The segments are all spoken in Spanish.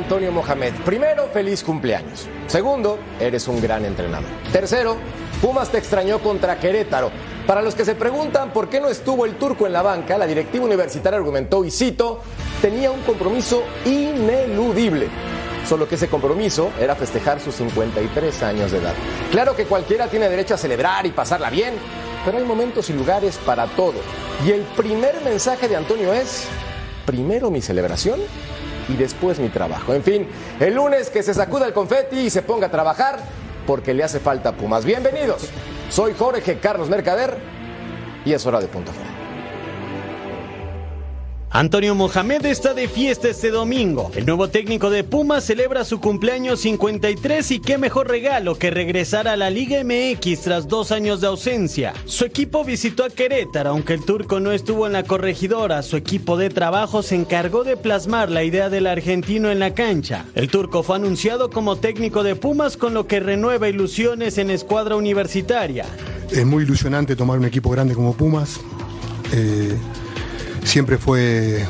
Antonio Mohamed. Primero, feliz cumpleaños. Segundo, eres un gran entrenador. Tercero, Pumas te extrañó contra Querétaro. Para los que se preguntan por qué no estuvo el turco en la banca, la directiva universitaria argumentó, y cito, tenía un compromiso ineludible. Solo que ese compromiso era festejar sus 53 años de edad. Claro que cualquiera tiene derecho a celebrar y pasarla bien, pero hay momentos y lugares para todo. Y el primer mensaje de Antonio es, primero mi celebración y después mi trabajo. En fin, el lunes que se sacuda el confeti y se ponga a trabajar porque le hace falta Pumas. Bienvenidos. Soy Jorge Carlos Mercader y es hora de punto fuera. Antonio Mohamed está de fiesta este domingo. El nuevo técnico de Pumas celebra su cumpleaños 53 y qué mejor regalo que regresar a la Liga MX tras dos años de ausencia. Su equipo visitó a Querétaro, aunque el turco no estuvo en la corregidora. Su equipo de trabajo se encargó de plasmar la idea del argentino en la cancha. El turco fue anunciado como técnico de Pumas, con lo que renueva ilusiones en escuadra universitaria. Es muy ilusionante tomar un equipo grande como Pumas. Eh, siempre fue,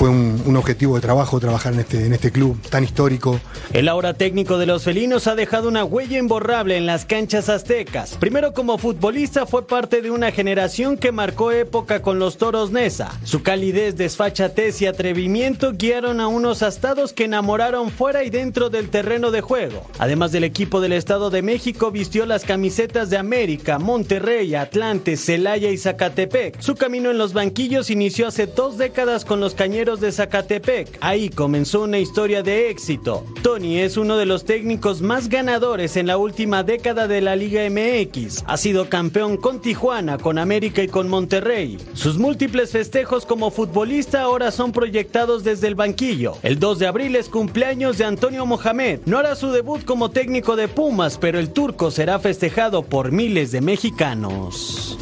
fue un, objetivo de trabajo trabajar en este, en este club tan histórico. El ahora técnico de los felinos ha dejado una huella imborrable en las canchas aztecas. Primero como futbolista fue parte de una generación que marcó época con los toros Nesa. Su calidez, desfachatez y atrevimiento guiaron a unos astados que enamoraron fuera y dentro del terreno de juego. Además del equipo del Estado de México vistió las camisetas de América, Monterrey, Atlante, Celaya y Zacatepec. Su camino en los banquillos inició hace dos décadas con los cañeros de Zacatepec. Ahí comenzó una historia de éxito. Tony es uno de los técnicos más ganadores en la última década de la Liga MX. Ha sido campeón con Tijuana, con América y con Monterrey. Sus múltiples festejos como futbolista ahora son proyectados desde el banquillo. El 2 de abril es cumpleaños de Antonio Mohamed. No hará su debut como técnico de Pumas, pero el turco será festejado por miles de mexicanos.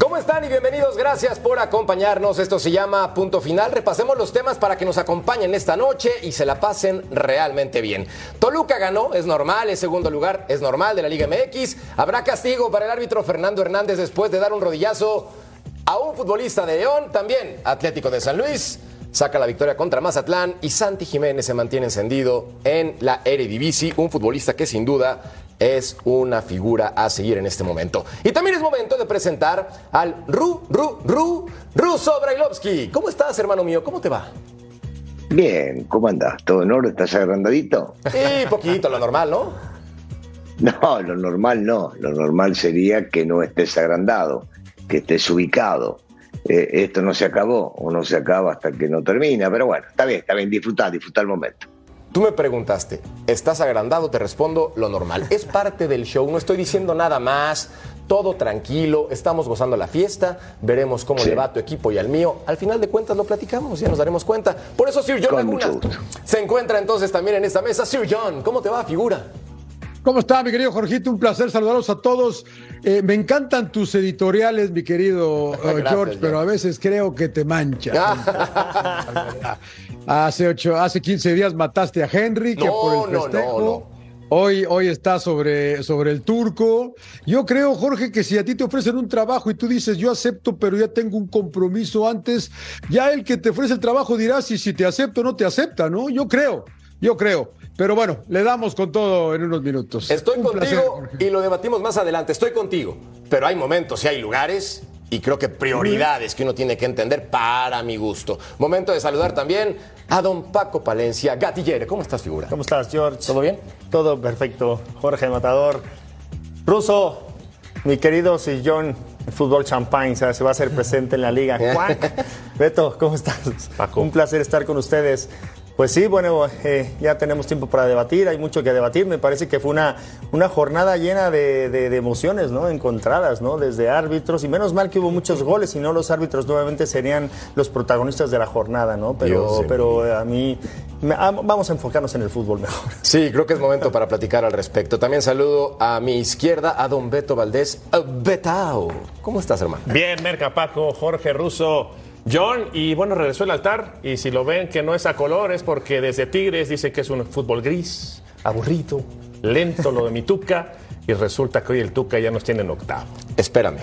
¿Cómo están y bienvenidos? Gracias por acompañarnos. Esto se llama Punto Final. Repasemos los temas para que nos acompañen esta noche y se la pasen realmente bien. Toluca ganó, es normal, es segundo lugar, es normal de la Liga MX. Habrá castigo para el árbitro Fernando Hernández después de dar un rodillazo a un futbolista de León, también Atlético de San Luis. Saca la victoria contra Mazatlán y Santi Jiménez se mantiene encendido en la Eredivisie, un futbolista que sin duda es una figura a seguir en este momento. Y también es momento de presentar al Ru, Ru, Ru, Ruso Brailovsky. ¿Cómo estás, hermano mío? ¿Cómo te va? Bien, ¿cómo andás? ¿Todo en orden? ¿Estás agrandadito? Sí, poquito, lo normal, ¿no? No, lo normal no. Lo normal sería que no estés agrandado, que estés ubicado. Eh, esto no se acabó o no se acaba hasta que no termina, pero bueno, está bien, está bien, disfrutar, disfrutar el momento. Tú me preguntaste, ¿estás agrandado? Te respondo lo normal. Es parte del show, no estoy diciendo nada más. Todo tranquilo, estamos gozando la fiesta, veremos cómo Sí. le va a tu equipo y al mío. Al final de cuentas lo platicamos, ya nos daremos cuenta. Por eso Sir John Con Laguna se encuentra entonces también en esta mesa. Sir John, ¿cómo te va, figura? ¿Cómo está, mi querido Jorgito? Un placer saludarlos a todos. Eh, me encantan tus editoriales, mi querido eh, Gracias, George, pero a veces creo que te manchas. hace, ocho, hace 15 días mataste a Henry, que No, por el festejo. no, no. Hoy, hoy está sobre, sobre el turco. Yo creo, Jorge, que si a ti te ofrecen un trabajo y tú dices, yo acepto, pero ya tengo un compromiso antes, ya el que te ofrece el trabajo dirá si, si te acepto o no te acepta, ¿no? Yo creo, yo creo. Pero bueno, le damos con todo en unos minutos. Estoy Un contigo placer, y lo debatimos más adelante. Estoy contigo. Pero hay momentos y hay lugares y creo que prioridades que uno tiene que entender para mi gusto. Momento de saludar también a don Paco Palencia Gatillere. ¿Cómo estás, figura? ¿Cómo estás, George? ¿Todo bien? Todo perfecto. Jorge Matador. Ruso, mi querido Sillón, el fútbol champagne se va a hacer presente en la liga. Cuac. Beto, ¿cómo estás? Un placer estar con ustedes. Pues sí, bueno, eh, ya tenemos tiempo para debatir, hay mucho que debatir. Me parece que fue una, una jornada llena de, de- de emociones, ¿no? Encontradas, ¿no? Desde árbitros, y menos mal que hubo muchos goles, si no los árbitros nuevamente serían los protagonistas de la jornada, ¿no? Pero, pero eh, a mí, me- vamos a enfocarnos en el fútbol mejor. Sí, creo que es momento para platicar al respecto. También saludo a mi izquierda a don Beto Valdés. Eh, Betao. ¿Cómo estás, hermano? Bien, Merca, Paco, Jorge, Russo, John, y bueno, regresó el altar. Y si lo ven que no es a color, es porque desde Tigres dice que es un fútbol gris, aburrido, lento lo de Mituca. y resulta que hoy el Tuca ya nos tiene en octavo. Espérame.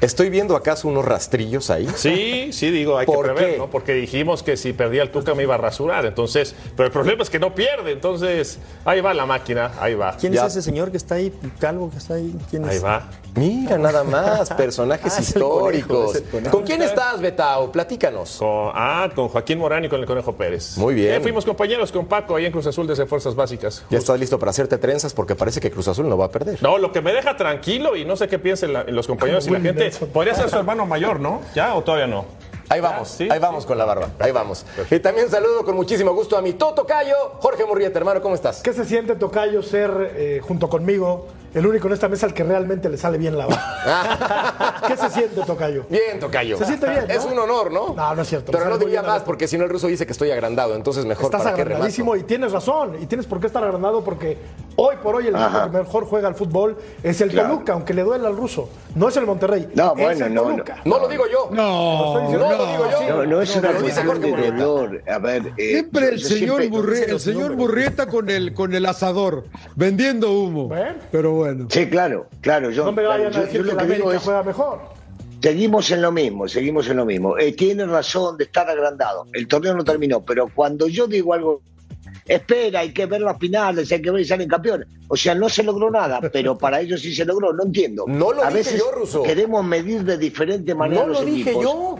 ¿Estoy viendo acaso unos rastrillos ahí? Sí, sí, digo, hay que ¿Por prever, qué? ¿no? Porque dijimos que si perdía el Tuca me iba a rasurar. Entonces, pero el problema es que no pierde. Entonces, ahí va la máquina, ahí va. ¿Quién Ya. es ese señor que está ahí, calvo, que está ahí? ¿Quién Ahí es? va. Mira, nada más, personajes Ah, históricos. conejo. ¿Con quién estás, Betao? Platícanos. Con, ah, con Joaquín Morán y con el Conejo Pérez. Muy bien. Eh, fuimos compañeros con Paco ahí en Cruz Azul desde Fuerzas Básicas. Ya estás listo para hacerte trenzas porque parece que Cruz Azul no va a perder. No, lo que me deja tranquilo y no sé qué piensen la- los compañeros y la gente, podría ser su hermano mayor, ¿no? ¿Ya o todavía no? Ahí vamos, sí, ahí vamos con la barba, ahí vamos. Y también saludo con muchísimo gusto a mi Toto Cayo, Jorge Murrieta, hermano, ¿cómo estás? ¿Qué se siente, Tocayo, ser eh, junto conmigo el único en esta mesa al que realmente le sale bien la barba? ¿Qué se siente, Tocayo? Bien, Tocayo. Se siente bien, ¿no? Es un honor, ¿no? No, no es cierto. Pero no diría la más porque si no el ruso dice que estoy agrandado, entonces mejor Estás para qué agrandadísimo y tienes razón. Y tienes por qué estar agrandado porque hoy por hoy el equipo Ajá. que mejor juega al fútbol es el Claro. Toluca, aunque le duele al ruso. No es el Monterrey. No, es bueno, el no, Toluca. No lo digo yo. No, estoy diciendo. No lo digo yo. No, no es una cuestión de dolor. A ver, eh, Siempre yo- el yo señor, siempre- Burri- el señor Burrieta con el, con el asador, vendiendo humo. Pero bueno. Sí, claro, claro. Yo, No me vayan yo- a yo decir lo que la América es, juega mejor. seguimos en lo mismo, seguimos en lo mismo. Eh, tiene razón de estar agrandado. El torneo no terminó, pero cuando yo digo algo, espera, hay que ver las finales, hay que ver si salen campeones. O sea, no se logró nada, pero para ellos sí se logró, no entiendo. No lo a dije veces yo, Russo. queremos medir de diferente manera No los lo dije equipos. yo.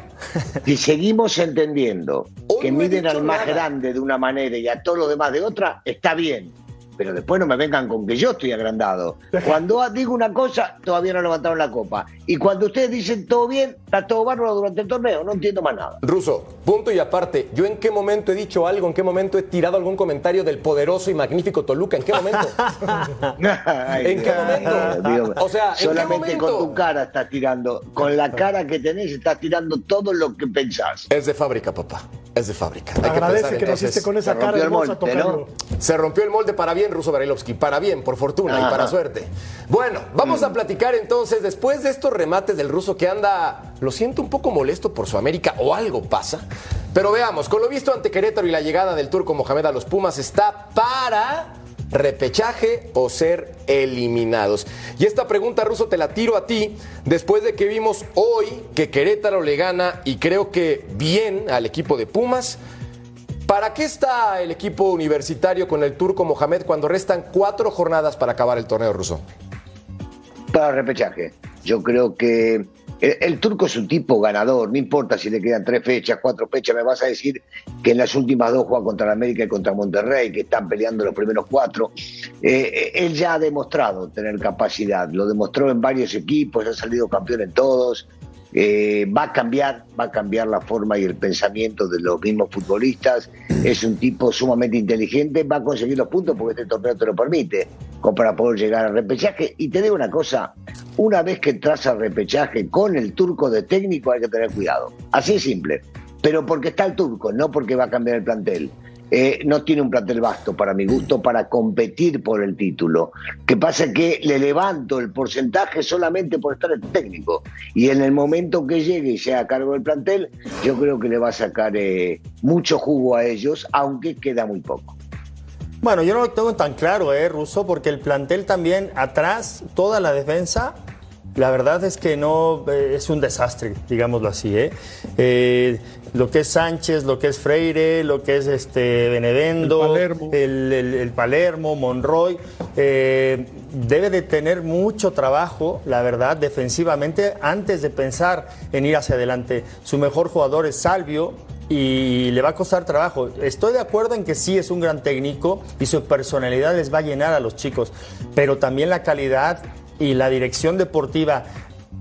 Si seguimos entendiendo Hoy que no miden al más nada. grande de una manera y a todo lo demás de otra, está bien. Pero después no me vengan con que yo estoy agrandado. Cuando digo una cosa, todavía no levantaron la copa. Y cuando ustedes dicen todo bien, está todo bárbaro durante el torneo, no entiendo más nada. Ruso, punto y aparte, ¿yo en qué momento he dicho algo? ¿En qué momento he tirado algún comentario del poderoso y magnífico Toluca? ¿En qué momento? Ay, ¿En qué momento? O sea, ¿en qué solamente momento? con tu cara estás tirando, con la cara que tenés estás tirando todo lo que pensás. Es de fábrica, papá. Es de fábrica. Hay que Agradece pensar, que, entonces, naciste con esa se cara rompió el hermosa. ¿no? Se rompió el molde para bien, Ruso Barilovsky. Para bien, por fortuna y para suerte. Bueno, vamos a platicar entonces, después de estos remates del ruso que anda, lo siento, un poco molesto por su América o algo pasa. Pero veamos, con lo visto ante Querétaro y la llegada del turco Mohamed a los Pumas está para repechaje o ser eliminados. Y esta pregunta, Ruso, te la tiro a ti, después de que vimos hoy que Querétaro le gana y creo que bien al equipo de Pumas. ¿Para qué está el equipo universitario con el turco Mohamed cuando restan cuatro jornadas para acabar el torneo ruso? Para repechaje. Yo creo que el, turco es un tipo ganador, no importa si le quedan tres fechas, cuatro fechas, me vas a decir que en las últimas dos juega contra la América y contra Monterrey, que están peleando los primeros cuatro. Eh, eh, él ya ha demostrado tener capacidad, lo demostró en varios equipos, ha salido campeón en todos. Eh, va a cambiar, va a cambiar la forma y el pensamiento de los mismos futbolistas. Es un tipo sumamente inteligente, va a conseguir los puntos porque este torneo te lo permite, como para poder llegar al repechaje. Y te digo una cosa, una vez que entras al repechaje con el turco de técnico hay que tener cuidado. Así es simple. Pero porque está el turco, no porque va a cambiar el plantel. Eh, no tiene un plantel vasto para mi gusto para competir por el título. Que pasa que le levanto el porcentaje solamente por estar el técnico. Y en el momento que llegue y sea a cargo del plantel, yo creo que le va a sacar eh, mucho jugo a ellos, aunque queda muy poco. Bueno, yo no lo tengo tan claro, ¿eh, Russo? Porque el plantel también atrás, toda la defensa, la verdad es que no eh, es un desastre, digámoslo así, ¿eh? Eh, Lo que es Sánchez, lo que es Freire, lo que es este Benevendo, El Palermo. el, el- el Palermo, Monroy, eh, debe de tener mucho trabajo, la verdad, defensivamente, antes de pensar en ir hacia adelante. Su mejor jugador es Salvio, y le va a costar trabajo. Estoy de acuerdo en que sí es un gran técnico y su personalidad les va a llenar a los chicos, pero también la calidad y la dirección deportiva.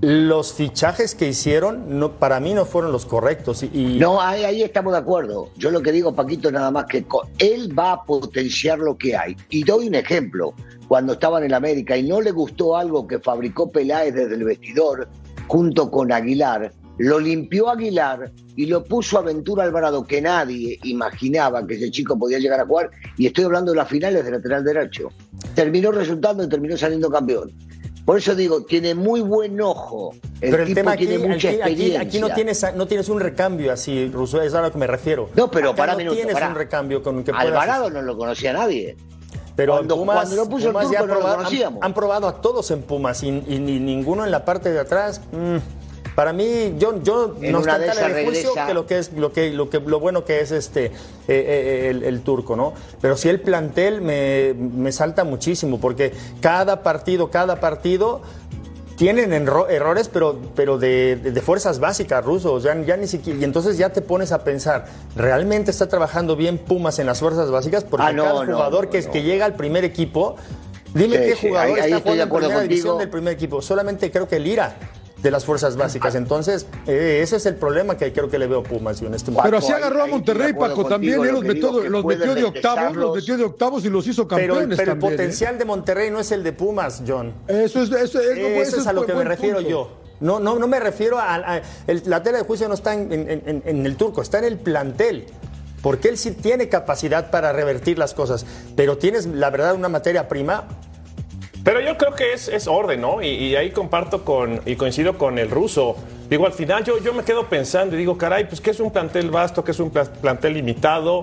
Los fichajes que hicieron no, para mí no fueron los correctos No, ahí, ahí estamos de acuerdo. Yo lo que digo, Paquito, nada más que él va a potenciar lo que hay. Y doy un ejemplo. Cuando estaba en América y no le gustó algo que fabricó Peláez desde el vestidor junto con Aguilar, lo limpió Aguilar y lo puso a Ventura Alvarado, que nadie imaginaba que ese chico podía llegar a jugar. Y estoy hablando de las finales de lateral derecho. Terminó resultando y terminó saliendo campeón. Por eso digo, tiene muy buen ojo. El pero el tipo tema aquí, tiene mucha aquí, experiencia. aquí no, tienes, no tienes un recambio así, Russo, es a lo que me refiero. No, pero Acá para no minuto, tienes un recambio con que puedas- Alvarado no lo conocía nadie. Pero Cuando- Pumas, cuando lo puso el Pumas ya no lo proba- han, han probado a todos en Pumas y, y ni- ninguno en la parte de atrás. mm, para mí, yo, yo En no está tan en el juicio regresa- que lo que es lo que lo que lo bueno que es este eh, eh, el, el turco, ¿no? Pero sí el plantel me, me salta muchísimo porque cada partido, cada partido tienen errores, pero, pero de, de- de fuerzas básicas rusos. Ya, ya ni siquiera, y entonces ya te pones a pensar, ¿realmente está trabajando bien Pumas en las fuerzas básicas? Porque Ah, no, cada jugador no, que, no. que llega al primer equipo, dime Sí, qué jugador ahí- ahí está de jugando en primera división del primer equipo. Solamente creo que Lira de las fuerzas básicas. Entonces, eh, ese es el problema que creo que le veo a Pumas yo en este momento. Pero así agarró a Monterrey, Paco, también. Él lo los metió, los de octavos, los metió de octavos y los hizo Pero, campeones pero el también. ¿eh? potencial de Monterrey no es el de Pumas, John. Eso es, eso es, Eso ese es a lo que me punto. refiero yo. No, no, no me refiero a, a- el- la tela de juicio no está en, en- en- en el turco, está en el plantel. Porque él sí tiene capacidad para revertir las cosas. Pero tienes, la verdad, una materia prima. Pero yo creo que es, es orden, ¿no? Y, y ahí comparto con y coincido con el ruso. Digo, al final yo, yo me quedo pensando y digo, caray, pues que es un plantel vasto, que es un pla- plantel limitado.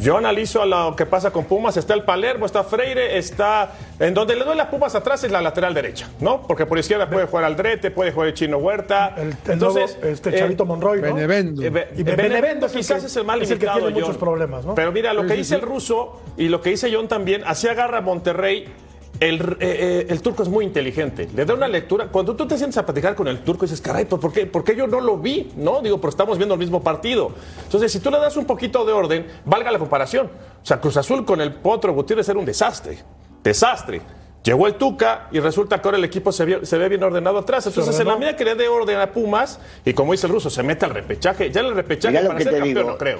Yo analizo a lo que pasa con Pumas, está el Palermo, está Freire, está... En donde le duele a Pumas atrás es la lateral derecha, ¿no? Porque por izquierda puede jugar Aldrete, puede jugar el Chino Huerta. El, el nuevo, este Chavito Monroy, ¿no? Benevendo. Eh, Be- Y Benevento Benevento es el quizás que- es el más es el que limitado, tiene muchos John. problemas, ¿no? Pero mira, lo Sí, que sí, dice sí. el ruso y lo que dice John también, así agarra a Monterrey. El, eh, eh, el turco es muy inteligente, le da una lectura. Cuando tú te sientes a platicar con el turco, dices, caray, ¿por qué, ¿por qué yo no lo vi? No, digo, pero estamos viendo el mismo partido. Entonces, si tú le das un poquito de orden, valga la comparación. O sea, Cruz Azul con el Potro Gutiérrez era un desastre. Desastre. Llegó el Tuca y resulta que ahora el equipo se, ve bien ordenado atrás. Entonces, en la medida que le dé orden a Pumas, y como dice el ruso, se mete al repechaje. Ya en el repechaje para ser campeón digo. no creo.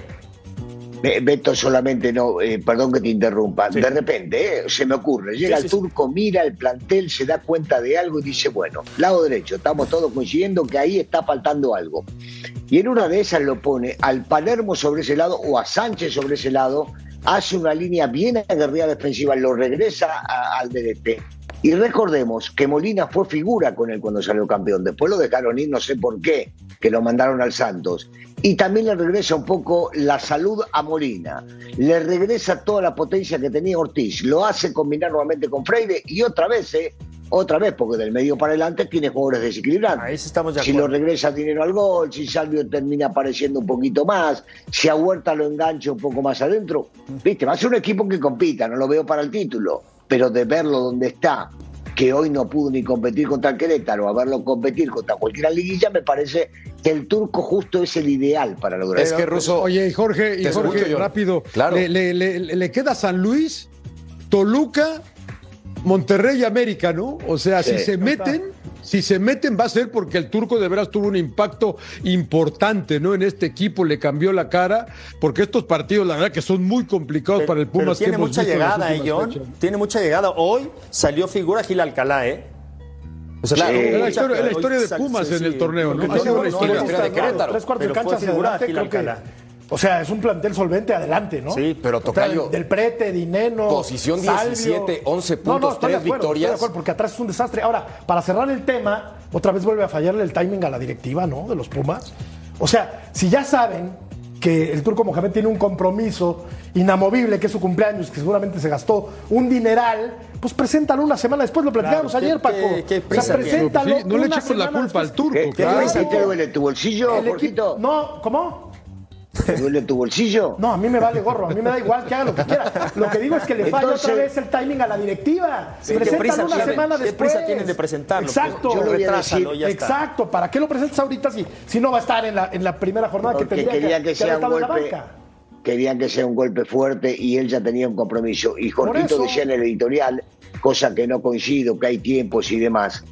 Be- Beto solamente no, eh, perdón que te interrumpa, de repente eh, se me ocurre, llega Sí, el sí, turco, mira el plantel, se da cuenta de algo y dice, bueno, lado derecho, estamos todos coincidiendo que ahí está faltando algo. Y en una de esas lo pone al Palermo sobre ese lado o a Sánchez sobre ese lado, hace una línea bien aguerrida defensiva, lo regresa a- al DDT. Y recordemos que Molina fue figura con él cuando salió campeón. Después lo dejaron ir, no sé por qué, que lo mandaron al Santos. Y también le regresa un poco la salud a Molina. Le regresa toda la potencia que tenía Ortiz. Lo hace combinar nuevamente con Freire y otra vez, ¿eh? Otra vez, porque del medio para adelante tiene jugadores desequilibrantes. Estamos de Si lo regresa dinero al gol, si Salvio termina apareciendo un poquito más, si a Huerta lo engancha un poco más adentro, viste, va a ser un equipo que compita, no lo veo para el título, pero de verlo donde está, que hoy no pudo ni competir contra el Querétaro, a verlo competir contra cualquiera liguilla, me parece que el turco justo es el ideal para lograr Es que Russo. Oye, y Jorge, y Jorge, escucho, rápido. Claro. Le, le- le- le queda San Luis, Toluca, Monterrey y América, ¿no? O sea, si se meten, si se meten va a ser porque el turco de veras tuvo un impacto importante, ¿no? En este equipo le cambió la cara, porque estos partidos, la verdad, que son muy complicados para el Pumas. tiene mucha llegada, ¿eh, John? fechas. Tiene mucha llegada. Hoy salió figura Gil Alcalá, ¿eh? O sea, la historia- la historia de Pumas sí, en el torneo, ¿no? Ha sido no- una no- historia. de Querétaro. Tres cuartos de fue cancha figura Gil que- Alcalá. O sea, es un plantel solvente adelante, ¿no? Sí, pero O sea, Tocayo, Del Prete, Dineno. Posición Salvio. 17, 11 No, no, puntos, estoy de tres acuerdo, estoy de victorias. acuerdo, porque atrás es un desastre. Ahora, para cerrar el tema, otra vez vuelve a fallarle el timing a la directiva, ¿no? De los Pumas. O sea, si ya saben que el turco Mohamed tiene un compromiso inamovible, que es su cumpleaños, que seguramente se gastó un dineral, pues preséntalo una semana después, lo platicamos Claro, ayer, ¿qué- Paco. qué- qué o sea, prisa preséntalo Sí, no le echemos la culpa al turco, ¿Qué, claro. qué te duele tu bolsillo, El Jorgito? No, ¿cómo? ¿Te duele tu bolsillo? No, a mí me vale gorro, a mí me da igual que haga lo que quiera. Lo que digo es que le falla Entonces- otra vez el timing a la directiva. Sí, ¿qué Preséntalo prisa una tienen? semana ¿Qué después. prisa tienen de presentarlo? Exacto. Yo le voy a Retrásalo, decir- ya está. Exacto. ¿Para qué lo presentas ahorita si, si no va a estar en la, en la primera jornada que Porque tendría que, querían que, que sea un estado en la golpe, banca? querían que sea un golpe fuerte y él ya tenía un compromiso. Y Jorgito decía en el editorial, cosa que no coincido, que hay tiempos y demás.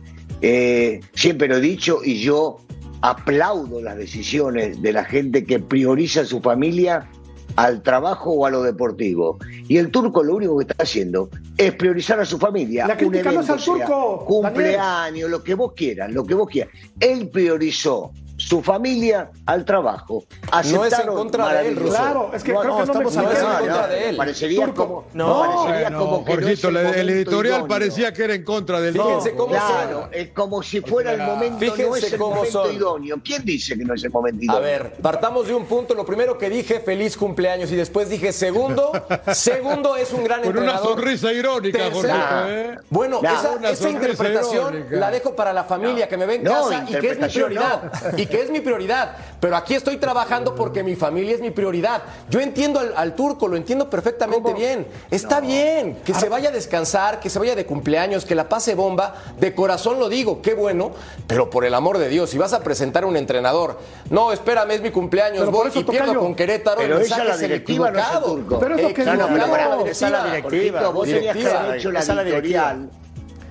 Eh, siempre lo he dicho y yo aplaudo las decisiones de la gente que prioriza a su familia al trabajo o a lo deportivo. Y el turco lo único que está haciendo es priorizar a su familia. La evento, al sea turco, cumpleaños, lo que vos quieras, lo que vos quieras. Él priorizó su familia al trabajo. No es en Aceptaron contra de él. Russo. Claro, es que No, creo no, que no me estamos hablando en contra de él. Parecería Turco. como, No, parecería No, como que no es el editorial idóneo. parecía que era en contra del Fíjense cómo Claro, son. es como si fuera el momento, no Fíjense es el cómo momento son. idóneo. ¿Quién dice que no es el momento idóneo? A ver, partamos de un punto. Lo primero que dije, feliz cumpleaños. Y después dije, segundo, segundo es un gran Con una entrenador. sonrisa irónica, Jorgito, ¿eh? Bueno, Nah. esa, Una esa interpretación irónica. la dejo para la familia que me ve en No, casa y que es mi prioridad. Y que es mi prioridad. Pero aquí estoy trabajando porque mi familia es mi prioridad. Yo entiendo al, al turco, lo entiendo perfectamente bien. Está bien, que se vaya a descansar, que se vaya de cumpleaños, que la pase bomba. De corazón lo digo, qué bueno. Pero por el amor de Dios, si vas a presentar a un entrenador, no, espérame, es mi cumpleaños, Pero voy y pierdo con Querétaro. Pero esa la directiva, no es el equivocado. turco. Pero es lo que Eh, no, digo, pero Esa la directiva. directiva. Vos hecho la editorial.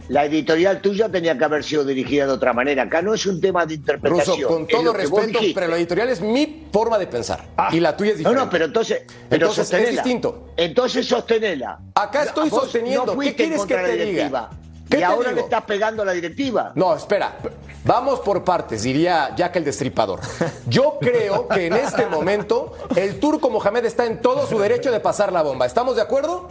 La editorial tuya tenía que haber sido dirigida de otra manera. Acá no es un tema de interpretación. Ruso, con todo respeto, pero la editorial es mi forma de pensar. Ah. Y la tuya es No, diferente. no, pero entonces, pero Entonces, es distinto. Entonces sostenela. Acá estoy Vos sosteniendo. No ¿Qué quieres que te diga? directiva. ¿Qué y te ahora digo? le estás pegando a la directiva. No, espera. Vamos por partes, diría Jack el Destripador. Yo creo que en este momento el turco Mohamed está en todo su derecho de pasar la bomba. ¿Estamos de acuerdo?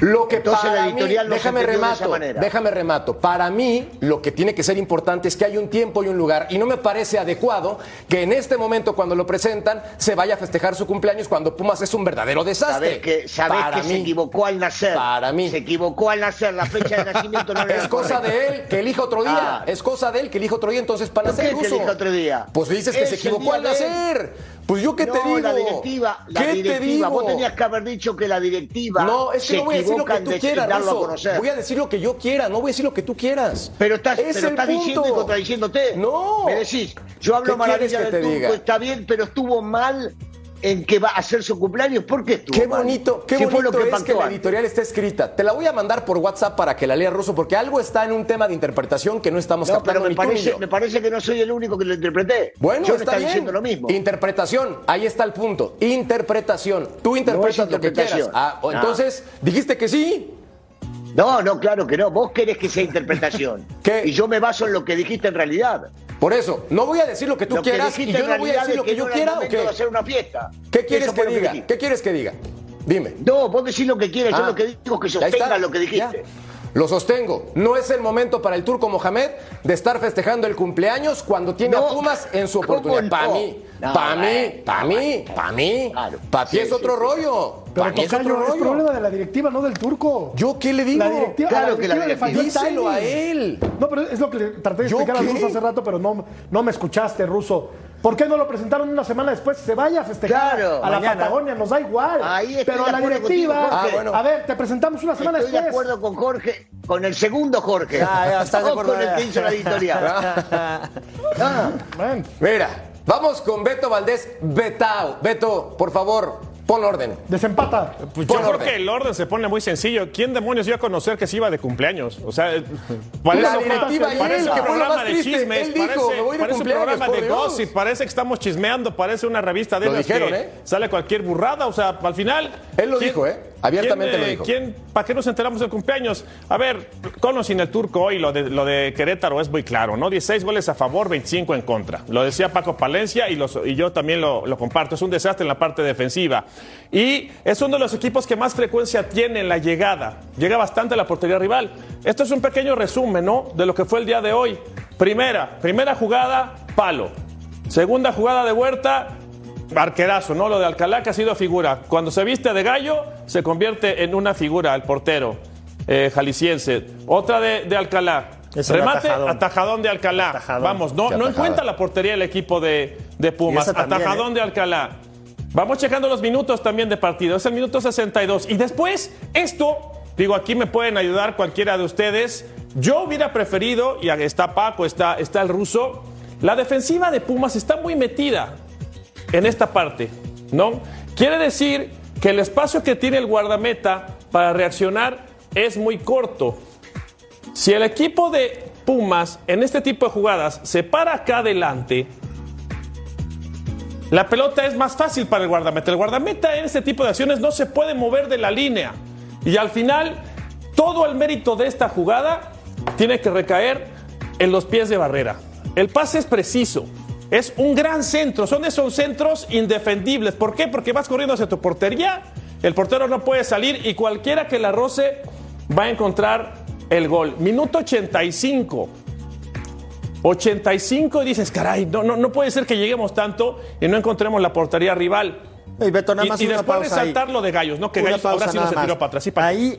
Lo que Entonces, para la mí, editorial déjame de remato, esa déjame remato. Para mí, lo que tiene que ser importante es que hay un tiempo y un lugar, y no me parece adecuado que en este momento, cuando lo presentan, se vaya a festejar su cumpleaños cuando Pumas es un verdadero desastre. Sabés que, sabés Para que mí. se equivocó al nacer. Para mí. Se equivocó al nacer. La fecha de nacimiento no era Es cosa de él que elija otro día. Ah. Es cosa de él que elija otro día. Entonces, para ¿Por qué nacer que elija otro día? Pues dices que se equivocó al él. Pues yo qué no, te digo. la directiva, la ¿Qué te directiva. digo? Vos tenías que haber dicho que la directiva No, es que se no voy a decir lo que tú de- quieras, a. Voy a decir lo que yo quiera, no voy a decir lo que tú quieras. Pero estás, Es pero estás diciendo y contradiciéndote. No. Me decís, yo hablo ¿Qué maravilla del te turco, está bien, pero estuvo mal en que va a hacer su cumpleaños. ¿Por qué estuvo Qué bonito, qué, fue lo bonito que es que la editorial esté escrita. Te la voy a mandar por WhatsApp para que la lea ruso, porque algo está en un tema de interpretación que no estamos No, captando pero me ni tú ni parece, yo. me parece que no soy el único que lo interpreté. Bueno, yo está está bien. diciendo lo mismo. Interpretación, ahí está el punto. Interpretación. Tú interpretas lo que quieras. Ah, Ah. entonces, dijiste que sí. No, no, claro que no. Vos querés que sea interpretación. ¿Qué? Y yo me baso en lo que dijiste en realidad. Por eso, no voy a decir lo que tú lo que quieras y yo no voy a decir lo que, yo quiera o qué. de hacer una fiesta. ¿Qué quieres que diga? ¿Qué quieres que diga? Dime. No, vos decís lo que quieras. Ah, yo lo que digo es que está. sostenga lo que dijiste. Ya. Lo sostengo. No es el momento para el turco Mohamed de estar festejando el cumpleaños cuando tiene No. a Pumas en su ¿Cómo oportunidad. no? Para mí, No, para mí, bueno, para mí, para mí. Para ti es otro sí. rollo. Pero es otro Tocayo, es rollo. problema de la directiva, no del turco. ¿Yo qué le digo? La directiva, Claro la que la directiva le falló el Díselo a él. No, pero es lo que le traté de ¿Yo explicar a? Russo hace rato, pero no, no me escuchaste, Russo. ¿Por qué no lo presentaron una semana después? Se vaya a festejar Claro, a la mañana. Patagonia, nos da igual. Ahí pero de la directiva, contigo. Ah, bueno. a ver, te presentamos una semana Estoy de después. acuerdo con Jorge, con el segundo Jorge. Ya, ya, estás de acuerdo con el que hizo la editorial. Ah, Mira, vamos con Beto Valdés Betao. Beto, por favor, pon orden. desempata. Pues yo creo orden. que el orden se pone muy sencillo. ¿Quién demonios iba a conocer que se iba de cumpleaños? O sea, parece, La directiva y parece él, un que programa más de triste. chismes, Él dijo, parece, "Me voy de parece un programa de Dios". gossip, parece que estamos chismeando, parece una revista de Lo esas dijeron, que ¿eh? sale cualquier burrada. O sea, al final. Él lo dijo, ¿eh? Abiertamente quién, lo eh, dijo. ¿Quién, ¿Para qué nos enteramos del cumpleaños? A ver, con o sin el turco hoy, lo de, lo de Querétaro es muy claro, ¿no? 16 goles a favor, 25 en contra. Lo decía Paco Palencia y, los- y yo también lo, lo comparto. Es un desastre en la parte defensiva. Y es uno de los equipos que más frecuencia tiene en la llegada. Llega bastante a la portería rival. Esto es un pequeño resumen, ¿no? De lo que fue el día de hoy. Primera, primera jugada, palo. Segunda jugada de Huerta, arquerazo, ¿no? Lo de Alcalá que ha sido figura. Cuando se viste de gallo, se convierte en una figura, el portero eh, jalisciense. Otra de, de Alcalá. Es Remate, atajadón. atajadón de Alcalá. Atajadón. Vamos, no, no encuentra la portería el equipo de, de Pumas. También, atajadón ¿eh? de Alcalá. Vamos checando los minutos también de partido. Es el minuto 62. Y después, esto, digo, aquí me pueden ayudar cualquiera de ustedes. Yo hubiera preferido, y está Paco, está, está el ruso, la defensiva de Pumas está muy metida en esta parte, ¿no? Quiere decir que el espacio que tiene el guardameta para reaccionar es muy corto. Si el equipo de Pumas en este tipo de jugadas se para acá adelante, la pelota es más fácil para el guardameta. El guardameta en este tipo de acciones no se puede mover de la línea. Y al final, todo el mérito de esta jugada tiene que recaer en los pies de barrera. El pase es preciso. Es un gran centro. Son esos centros indefendibles. ¿Por qué? Porque vas corriendo hacia tu portería, el portero no puede salir y cualquiera que la roce va a encontrar el gol. Minuto 85. 85 y dices, caray, no, no, no puede ser que lleguemos tanto y no encontremos la portería rival. Y, Beto, nada Y, más y una después pausa ahí. resaltar lo de Gallos, ¿no? Que Una Gallos ahora sí no se tiró para atrás. Sí, Paco. Ahí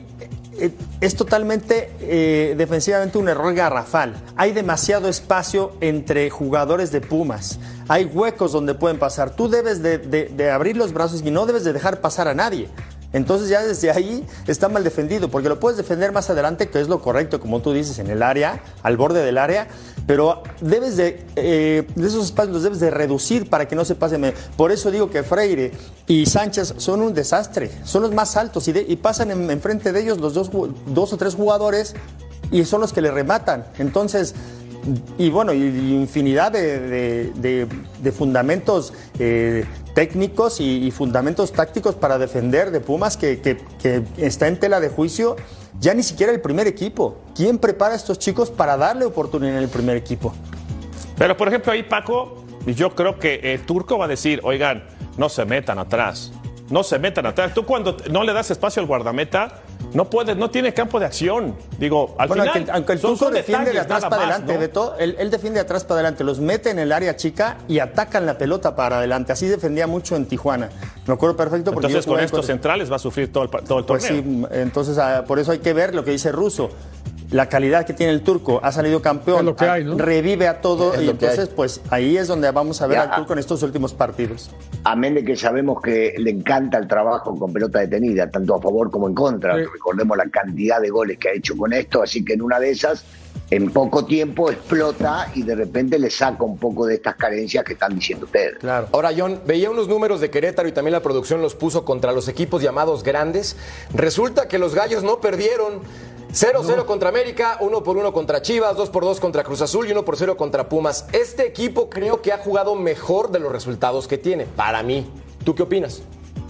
es totalmente eh, defensivamente un error garrafal. Hay demasiado espacio entre jugadores de Pumas. Hay huecos donde pueden pasar. Tú debes de, de- de abrir los brazos y no debes de dejar pasar a nadie. Entonces ya desde ahí está mal defendido, porque lo puedes defender más adelante, que es lo correcto, como tú dices, en el área, al borde del área, pero debes de, eh, de esos espacios los debes de reducir para que no se pasen. Por eso digo que Freire y Sánchez son un desastre, son los más altos y, de- y pasan en- enfrente de ellos los dos, dos o tres jugadores y son los que le rematan. Entonces, y bueno, y, infinidad de, de- fundamentos eh, técnicos y, fundamentos tácticos para defender de Pumas que, que- que está en tela de juicio. Ya ni siquiera el primer equipo. ¿Quién prepara a estos chicos para darle oportunidad en el primer equipo? Pero por ejemplo ahí Paco, yo creo que el turco va a decir, oigan, no se metan atrás, no se metan atrás. Tú cuando no le das espacio al guardameta, no puedes, no tiene campo de acción. Digo, al Bueno, final aunque, aunque el defiende de atrás para más, adelante, ¿no? Beto, él, él defiende de atrás para adelante, los mete en el área chica y atacan la pelota para adelante. Así defendía mucho en Tijuana. Me acuerdo perfecto porque Entonces con estos contra- centrales va a sufrir todo el, todo el Pues torneo. sí, entonces ah, por eso hay que ver lo que dice Russo. La calidad que tiene el turco, ha salido campeón, Es lo que hay, ¿no? revive a todo Es y entonces pues ahí es donde vamos a ver Ya. al turco en estos últimos partidos. Amén de que sabemos que le encanta el trabajo con pelota detenida, tanto a favor como en contra. Sí. Recordemos la cantidad de goles que ha hecho con esto, así que en una de esas, en poco tiempo explota y de repente le saca un poco de estas carencias que están diciendo ustedes. Claro. Ahora, John, veía unos números de Querétaro y también la producción los puso contra los equipos llamados grandes. Resulta que los gallos no perdieron. 0-0 contra América, 1 por 1 contra Chivas, 2 por 2 contra Cruz Azul y 1 por 0 contra Pumas. Este equipo creo que ha jugado mejor de los resultados que tiene, para mí. ¿Tú qué opinas?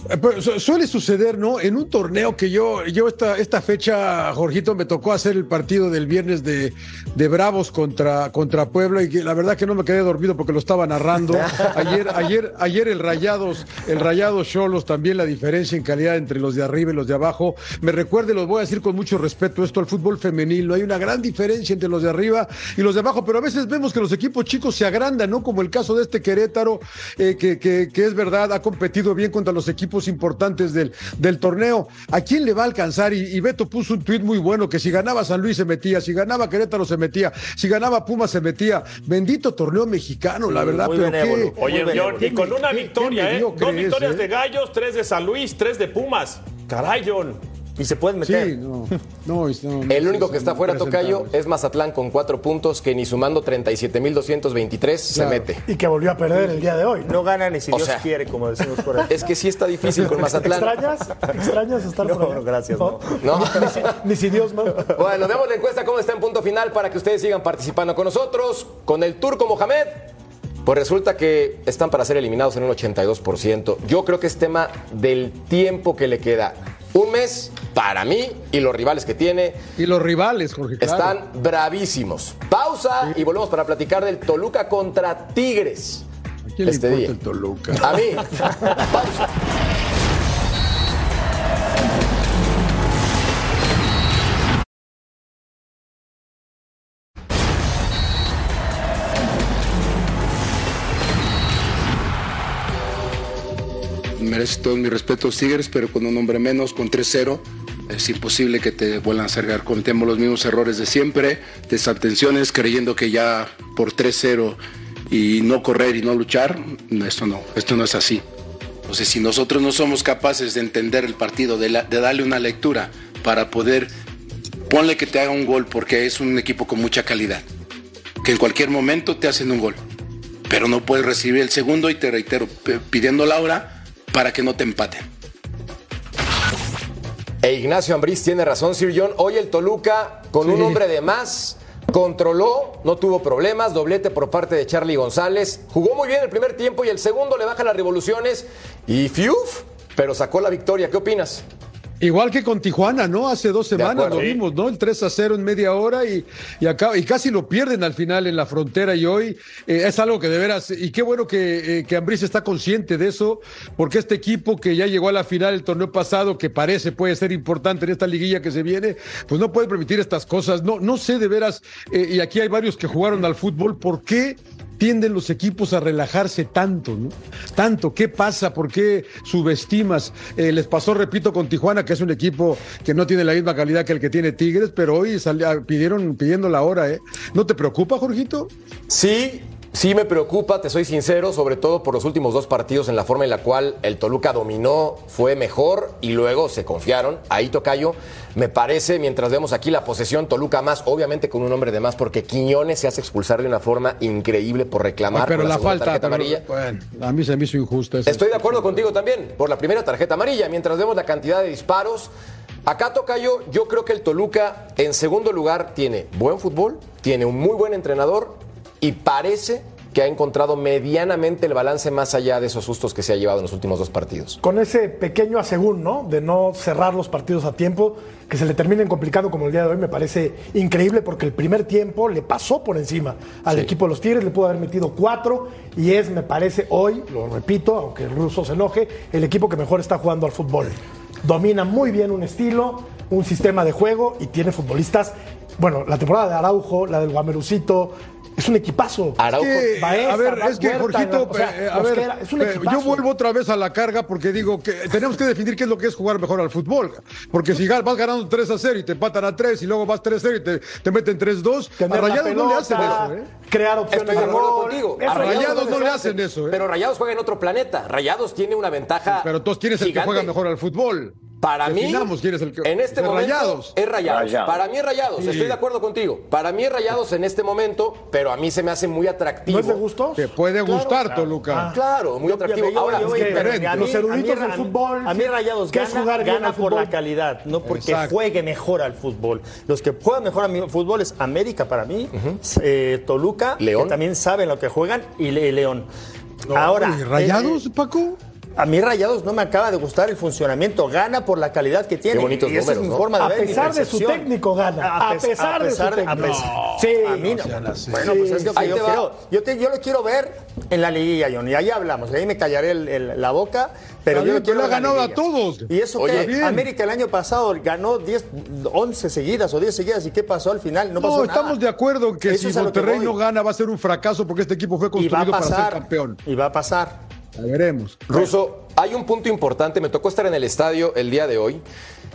Eh, pero suele suceder, ¿no? En un torneo que yo, yo esta, esta fecha, Jorgito, me tocó hacer el partido del viernes de, de Bravos contra, contra Puebla y que la verdad que no me quedé dormido porque lo estaba narrando. Ayer, ayer, ayer el Rayados, el Rayados Cholos, también la diferencia en calidad entre los de arriba y los de abajo. Me recuerde, los voy a decir con mucho respeto esto al fútbol femenil. Hay una gran diferencia entre los de arriba y los de abajo, pero a veces vemos que los equipos chicos se agrandan, ¿no? Como el caso de este Querétaro, eh, que, que- que es verdad, ha competido bien contra los equipos importantes del, del torneo. ¿A quién le va a alcanzar? Y, y Beto puso un tuit muy bueno, que si ganaba San Luis se metía, si ganaba Querétaro se metía, si ganaba Pumas se metía. Bendito torneo mexicano, la verdad, muy pero benévolo. qué... Oye, Muy John, y con una victoria, ¿eh? Dos es, victorias ¿eh? de Gallos, tres de San Luis, tres de Pumas. Caray, John. Y se pueden meter. Sí, no, no, es- no, no, El único que está fuera, Tocayo, es Mazatlán con 4 puntos que ni sumando 37.223 se Claro. mete. Y que volvió a perder el día de hoy. ¿no? No gana ni si O Dios sea, quiere, como decimos por ahí. Es que sí está difícil con Mazatlán. ¿Extrañas? ¿Extrañas estar No, por gracias, no. ¿No? Ni, si, ni si Dios no. Bueno, demos la encuesta cómo está en punto final para que ustedes sigan participando con nosotros. Con el turco Mohamed, pues resulta que están para ser eliminados en un 82%. Yo creo que es tema del tiempo que le queda. Un mes para mí y los rivales que tiene Y los rivales, Jorge. claro. están bravísimos. Pausa y volvemos para platicar del Toluca contra Tigres. ¿A quién le este importa día. el Toluca? A mí. Pausa. Mereces todos mis respetos, Tigres, pero con un hombre menos, con 3-0, es imposible que te vuelvan a acercar. Cometemos los mismos errores de siempre, desatenciones, creyendo que ya por 3-0 y no correr y no luchar, esto no, esto no es así. Entonces, si nosotros no somos capaces de entender el partido, de, de darle una lectura para poder, ponle que te haga un gol, porque es un equipo con mucha calidad, que en cualquier momento te hacen un gol pero no puedes recibir el segundo y te reitero, pidiendo la hora para que no te empaten. E Ignacio Ambriz tiene razón, Sir John. Hoy el Toluca, con un hombre de más, controló, no tuvo problemas, doblete por parte de Charlie González. Jugó muy bien el primer tiempo y el segundo le baja las revoluciones y fiuf, pero sacó la victoria. ¿Qué opinas? Igual que con Tijuana, ¿no? Hace dos semanas lo vimos, ¿no? El 3 a 0 en media hora y, y, acá, y casi lo pierden al final en la frontera y hoy eh, es algo que de veras, y qué bueno que, eh, que Ambriz está consciente de eso, porque este equipo que ya llegó a la final el torneo pasado, que parece puede ser importante en esta liguilla que se viene, pues no puede permitir estas cosas. No, no sé de veras, eh, y aquí hay varios que jugaron al fútbol, ¿por qué? Tienden los equipos a relajarse tanto, ¿no? Tanto, ¿qué pasa? ¿Por qué subestimas? Eh, les pasó, repito, con Tijuana, que es un equipo que no tiene la misma calidad que el que tiene Tigres, pero hoy salía- pidieron pidiendo la hora, ¿eh? ¿No te preocupa, Jorgito? Sí, sí me preocupa, te soy sincero, sobre todo por los últimos dos partidos en la forma en la cual el Toluca dominó, fue mejor y luego se confiaron. Ahí Tocayo, me parece, mientras vemos aquí la posesión, Toluca más, obviamente con un hombre de más, porque Quiñones se hace expulsar de una forma increíble por reclamar pero por la, segunda falta, tarjeta pero, amarilla. bueno, a mí se me hizo injusta esa. Estoy de acuerdo contigo también, por la primera tarjeta amarilla, mientras vemos la cantidad de disparos. Acá Tocayo, yo creo que el Toluca, en segundo lugar, tiene buen fútbol, tiene un muy buen entrenador y parece que ha encontrado medianamente el balance más allá de esos sustos que se ha llevado en los últimos dos partidos. Con ese pequeño asegún, ¿no? De no cerrar los partidos a tiempo, que se le terminen complicando como el día de hoy, me parece increíble porque el primer tiempo le pasó por encima al Sí. equipo de los Tigres, le pudo haber metido cuatro y es, me parece, hoy, lo repito, aunque el ruso se enoje, el equipo que mejor está jugando al fútbol. Domina muy bien un estilo, un sistema de juego y tiene futbolistas. Bueno, la temporada de Araujo, la del Guamerucito, es un equipazo. Araujo. que, Baeza, a ver, es que Huerta, Jorgito, o sea, eh, a ver, es un eh, yo equipazo. vuelvo otra vez a la carga porque digo que tenemos que definir qué es lo que es jugar mejor al fútbol. Porque si vas ganando 3 a 0 y te empatan a 3 y luego vas 3 a 0 y te, te meten 3 2, a Rayados no le hacen eso, ¿eh? crear opciones Estoy de gol. contigo. A Rayados no le hace. hacen eso, ¿eh? Pero Rayados juega en otro planeta. Rayados tiene una ventaja. Pero todos quién es el que juega mejor al fútbol. Para mí, quién es el que en este es momento Rayados. es Rayados. Rayados. Para mí es Rayados. Sí. Estoy de acuerdo contigo. Para mí es Rayados en este momento, pero a mí se me hace muy atractivo. ¿No es de gustos? Te puede gustar, Toluca. Ah, Claro, muy atractivo. Yo- yo- Ahora, yo- es que- diferente. a Los eruditos a del fútbol, A mí. Rayados ¿Qué es gana, jugar gana por la calidad, no porque Exacto. juegue mejor al fútbol. Los que juegan mejor al fútbol es América para mí, eh, Toluca, León. que también saben lo que juegan, y Le- León. Ahora, ¿Y ¿Rayados, eh, Paco? A mí Rayados no me acaba de gustar el funcionamiento. Gana por la calidad que tiene. Qué bonitos y esa es mi ¿no? forma de A ver pesar de su técnico gana. A pes- pesar de su técnico. No. Sí, a mí no. Bueno, pues es que Ahí yo te va. quiero. Yo, te- yo lo quiero ver en la liguilla, John. Y ahí hablamos. Y ahí me callaré el- el- la boca. Pero yo lo quiero pero en le ha ganado a todos. ¿Y eso Oye, bien. América el año pasado ganó 10, 11 seguidas o 10 seguidas. ¿Y qué pasó al final? No pasó No, nada. estamos de acuerdo en que Eso si que Monterrey no gana va a ser un fracaso porque este equipo fue construido para ser campeón. Y va a pasar. Ya veremos. Ruso, hay un punto importante. Me tocó estar en el estadio el día de hoy.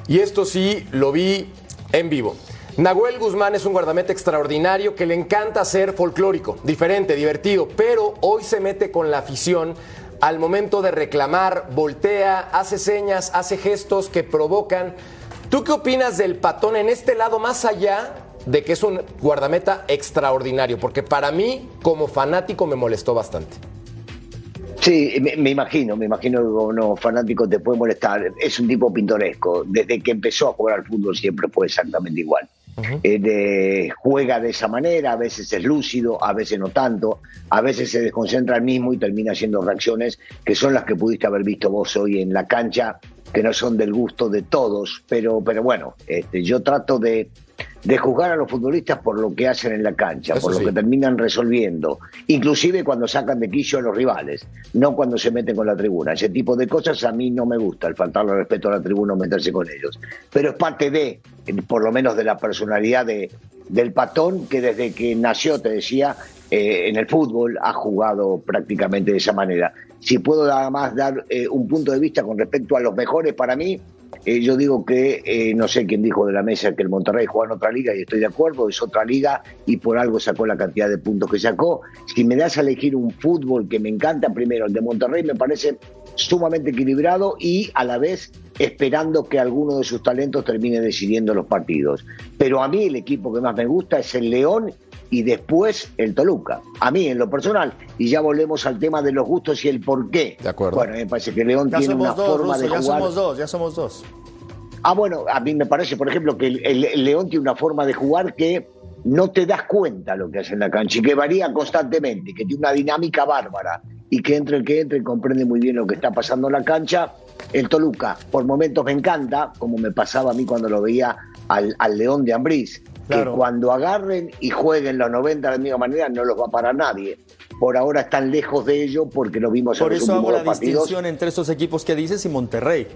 Y esto sí lo vi en vivo. Nahuel Guzmán es un guardameta extraordinario que le encanta ser folclórico, diferente, divertido, pero hoy se mete con la afición al momento de reclamar, voltea, hace señas, hace gestos que provocan. ¿Tú qué opinas del patón en este lado más allá de que es un guardameta extraordinario? Porque para mí, como fanático, me molestó bastante. Sí, me, me imagino, me imagino que unos fanáticos te puede molestar. Es un tipo pintoresco. Desde que empezó a jugar al fútbol siempre fue exactamente igual. Eh, de- juega de esa manera, a veces es lúcido, a veces no tanto, a veces se desconcentra el mismo y termina haciendo reacciones que son las que pudiste haber visto vos hoy en la cancha, que no son del gusto de todos, pero, pero bueno, este, yo trato de, de juzgar a los futbolistas por lo que hacen en la cancha, Eso por lo sí. que terminan resolviendo, inclusive cuando sacan de quicio a los rivales, no cuando se meten con la tribuna. Ese tipo de cosas a mí no me gusta, el faltarle respeto a la tribuna o meterse con ellos. Pero es parte de, por lo menos de la personalidad de, del patón que desde que nació, te decía, eh, en el fútbol ha jugado prácticamente de esa manera. Si puedo nada más dar eh, un punto de vista con respecto a los mejores para mí, eh, yo digo que eh, no sé quién dijo de la mesa que el Monterrey juega en otra liga y estoy de acuerdo, es otra liga y por algo sacó la cantidad de puntos que sacó. Si me das a elegir un fútbol que me encanta, primero el de Monterrey me parece sumamente equilibrado y a la vez esperando que alguno de sus talentos termine decidiendo los partidos. Pero a mí el equipo que más me gusta es el León y después el Toluca. A mí en lo personal, y ya volvemos al tema de los gustos y el por qué. De acuerdo. Bueno, me parece que León Ya tiene una dos, forma Russo, de ya jugar. somos dos, ya somos dos. Ah, bueno, a mí me parece, por ejemplo, que el, el- el León tiene una forma de jugar que no te das cuenta lo que hace en la cancha y que varía constantemente, que tiene una dinámica bárbara y y que entre el que entre comprende muy bien lo que está pasando en la cancha. El Toluca, por momentos me encanta, como me pasaba a mí cuando lo veía al, al León de Ambrís, Claro. que cuando agarren y jueguen los 90 de la misma manera no los va a parar nadie. Por ahora están lejos de ello porque lo vimos Por en los eso hago la partidos. distinción entre esos equipos que dices y Monterrey.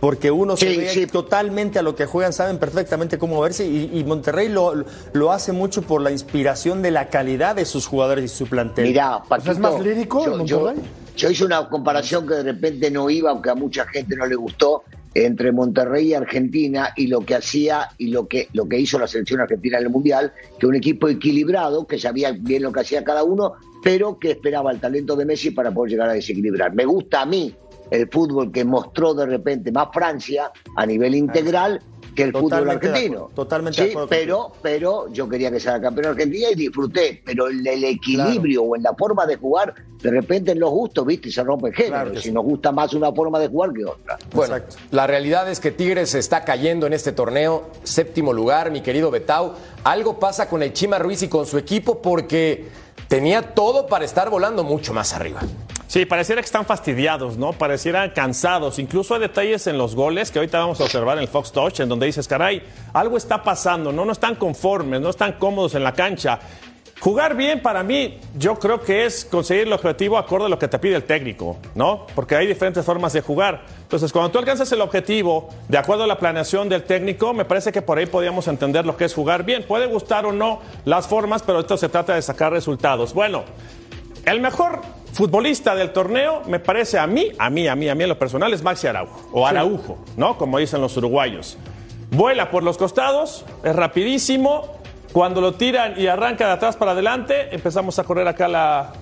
Porque uno se Sí, ve sí. totalmente a lo que juegan, saben perfectamente cómo verse y, y Monterrey lo, lo hace mucho por la inspiración de la calidad de sus jugadores y su plantel. Mirá, Paquito, ¿es más lírico yo- Monterrey? yo hice una comparación que de repente no iba, aunque a mucha gente no le gustó, entre Monterrey y Argentina y lo que hacía y lo que, lo que hizo la selección argentina en el Mundial, que un equipo equilibrado, que sabía bien lo que hacía cada uno, pero que esperaba el talento de Messi para poder llegar a desequilibrar. Me gusta a mí el fútbol que mostró de repente más Francia a nivel integral que el fútbol Totalmente de argentino. acuerdo, totalmente de Sí, acuerdo pero, pero yo quería que sea campeón Argentina y disfruté, pero el, el equilibrio o en la forma de jugar, de repente en los gustos, viste, se rompe el género. Claro si sí. nos gusta más una forma de jugar que otra. Bueno, Exacto. la realidad es que Tigres se está cayendo en este torneo, séptimo lugar, mi querido Betau. Algo pasa con el Chima Ruiz y con su equipo porque tenía todo para estar volando mucho más arriba. Sí, pareciera que están fastidiados, ¿no? Parecieran cansados. Incluso hay detalles en los goles que ahorita vamos a observar en el Fox Touch, en donde dices, caray, algo está pasando, ¿no? No están conformes, no están cómodos en la cancha. Jugar bien para mí, yo creo que es conseguir el objetivo acorde a lo que te pide el técnico, ¿no? Porque hay diferentes formas de jugar. Entonces, cuando tú alcanzas el objetivo de acuerdo a la planeación del técnico, me parece que por ahí podríamos entender lo que es jugar bien. Puede gustar o no las formas, pero esto se trata de sacar resultados. Bueno, el mejor futbolista del torneo, me parece a mí, a mí, a mí, a mí en lo personal, es Maxi Araujo, o Araujo, ¿no? Como dicen los uruguayos. Vuela por los costados, es rapidísimo. Cuando lo tiran y arranca de atrás para adelante, empezamos a correr acá la,